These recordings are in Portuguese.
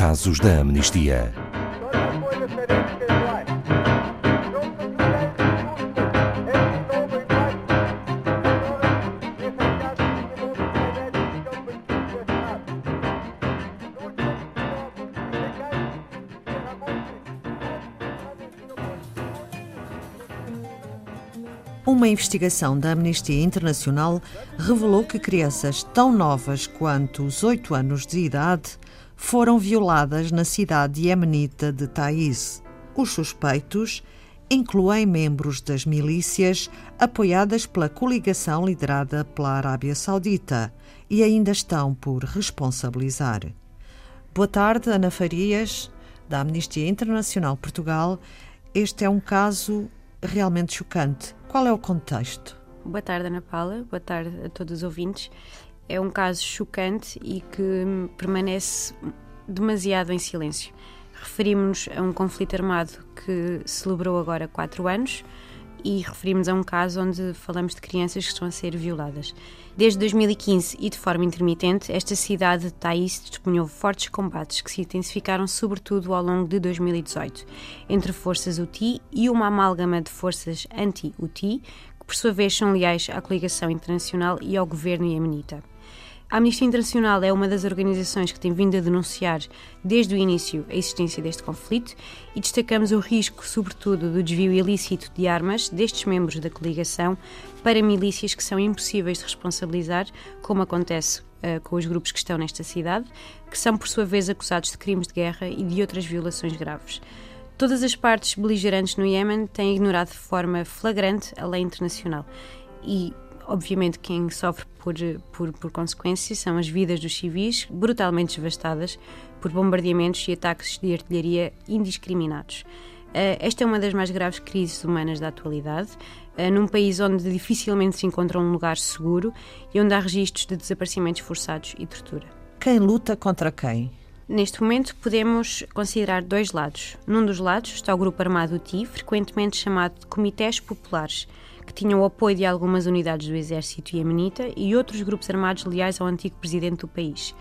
Casos da Amnistia. Uma investigação da Amnistia Internacional revelou que crianças tão novas quanto os 8 anos de idade foram violadas na cidade iemenita de Taiz. Os suspeitos incluem membros das milícias apoiadas pela coligação liderada pela Arábia Saudita e ainda estão por responsabilizar. Boa tarde, Ana Farias, da Amnistia Internacional Portugal. Este é um caso realmente chocante. Qual é o contexto? Boa tarde, Ana Paula. Boa tarde a todos os ouvintes. É um caso chocante e que permanece demasiado em silêncio. Referimos-nos a um conflito armado que celebrou agora quatro anos e referimos a um caso onde falamos de crianças que estão a ser violadas. Desde 2015 e de forma intermitente, esta cidade de Taiz testemunhou fortes combates que se intensificaram sobretudo ao longo de 2018 entre forças UTI e uma amálgama de forças anti-UTI, que por sua vez são leais à coligação internacional e ao governo iemenita. A Amnistia Internacional é uma das organizações que tem vindo a denunciar desde o início a existência deste conflito e destacamos o risco, sobretudo, do desvio ilícito de armas destes membros da coligação para milícias que são impossíveis de responsabilizar, como acontece uh, com os grupos que estão nesta cidade, que são por sua vez acusados de crimes de guerra e de outras violações graves. Todas as partes beligerantes no Iémen têm ignorado de forma flagrante a lei internacional e Obviamente, quem sofre por, por, por consequência são as vidas dos civis, brutalmente devastadas por bombardeamentos e ataques de artilharia indiscriminados. Uh, esta é uma das mais graves crises humanas da atualidade, uh, num país onde dificilmente se encontra um lugar seguro e onde há registros de desaparecimentos forçados e tortura. Quem luta contra quem? Neste momento, podemos considerar dois lados. Num dos lados está o grupo armado TI, frequentemente chamado de Comitês Populares, que tinham o apoio de algumas unidades do exército iemenita e outros grupos armados leais ao antigo presidente do país.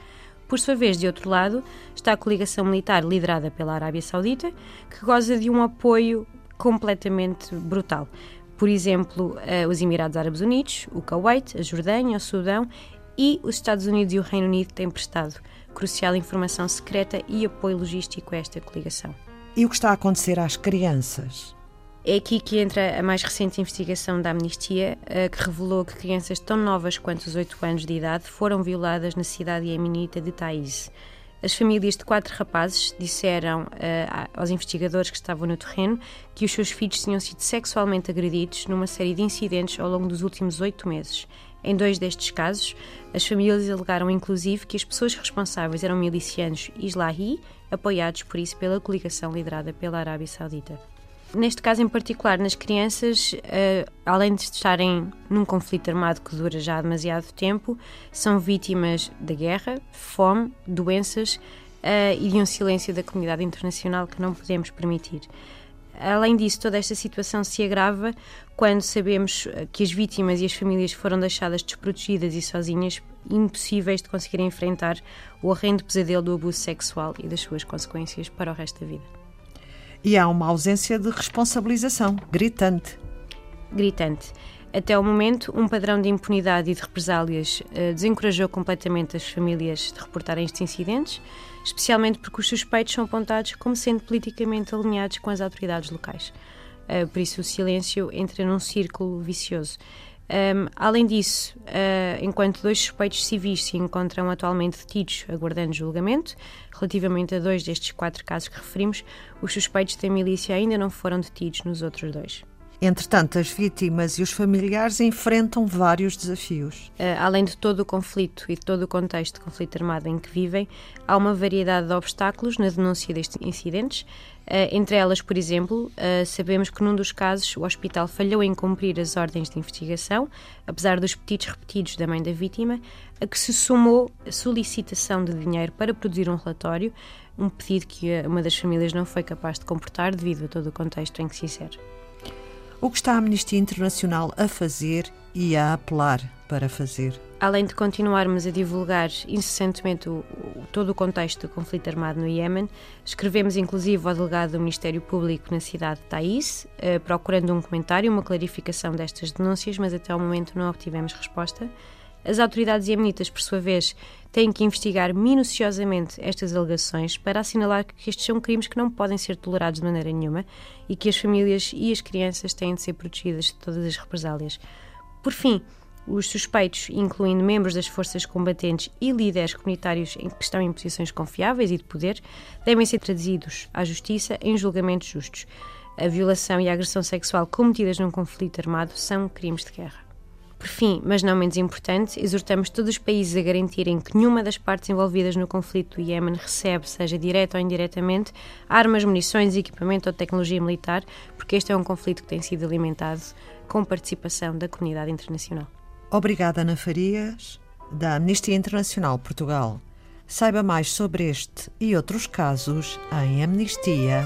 Por sua vez, de outro lado, está a coligação militar liderada pela Arábia Saudita, que goza de um apoio completamente brutal. Por exemplo, eh, os Emirados Árabes Unidos, o Kuwait, a Jordânia, o Sudão e os Estados Unidos e o Reino Unido têm prestado crucial informação secreta e apoio logístico a esta coligação. E o que está a acontecer às crianças? É aqui que entra a mais recente investigação da Amnistia, eh, que revelou que crianças tão novas quanto os 8 anos de idade foram violadas na cidade iemenita de Taiz. As famílias de quatro rapazes disseram uh, aos investigadores que estavam no terreno que os seus filhos tinham sido sexualmente agredidos numa série de incidentes ao longo dos últimos oito meses. Em dois destes casos, as famílias alegaram inclusive que as pessoas responsáveis eram milicianos islahi, apoiados por isso pela coligação liderada pela Arábia Saudita. Neste caso em particular, nas crianças, uh, além de estarem num conflito armado que dura já demasiado tempo, são vítimas da guerra, fome, doenças uh, e de um silêncio da comunidade internacional que não podemos permitir. Além disso, toda esta situação se agrava quando sabemos eh, que as vítimas e as famílias foram deixadas desprotegidas e sozinhas, impossíveis de conseguir enfrentar o horrendo pesadelo do abuso sexual e das suas consequências para o resto da vida. E há uma ausência de responsabilização gritante. Gritante. Até o momento, um padrão de impunidade e de represálias uh, desencorajou completamente as famílias de reportarem estes incidentes, especialmente porque os suspeitos são apontados como sendo politicamente alinhados com as autoridades locais. Uh, por isso, o silêncio entra num círculo vicioso. Um, além disso, uh, enquanto dois suspeitos civis se encontram atualmente detidos aguardando julgamento, relativamente a dois destes quatro casos que referimos, os suspeitos da milícia ainda não foram detidos nos outros dois. Entretanto, as vítimas e os familiares enfrentam vários desafios. Uh, além de todo o conflito e de todo o contexto de conflito armado em que vivem, há uma variedade de obstáculos na denúncia destes incidentes. Uh, entre elas, por exemplo, uh, sabemos que num dos casos o hospital falhou em cumprir as ordens de investigação, apesar dos pedidos repetidos da mãe da vítima, a que se somou a solicitação de dinheiro para produzir um relatório, um pedido que uma das famílias não foi capaz de comportar devido a todo o contexto em que se insere. O que está a Amnistia Internacional a fazer e a apelar para fazer? além de continuarmos a divulgar incessantemente o, o, todo o contexto do conflito armado no Iémen, escrevemos inclusive ao delegado do Ministério Público na cidade de Taiz, eh, procurando um comentário, uma clarificação destas denúncias, mas até ao momento não obtivemos resposta. As autoridades iemenitas, por sua vez, têm que investigar minuciosamente estas alegações para assinalar que estes são crimes que não podem ser tolerados de maneira nenhuma e que as famílias e as crianças têm de ser protegidas de todas as represálias. Por fim, os suspeitos, incluindo membros das forças combatentes e líderes comunitários em que estão em posições confiáveis e de poder, devem ser trazidos à justiça em julgamentos justos. A violação e a agressão sexual cometidas num conflito armado são crimes de guerra. Por fim, mas não menos importante, exortamos todos os países a garantirem que nenhuma das partes envolvidas no conflito do Iémen recebe, seja direta ou indiretamente, armas, munições, equipamento ou tecnologia militar, porque este é um conflito que tem sido alimentado com participação da comunidade internacional. Obrigada, Ana Farias, da Amnistia Internacional Portugal. Saiba mais sobre este e outros casos em amnistia.pt.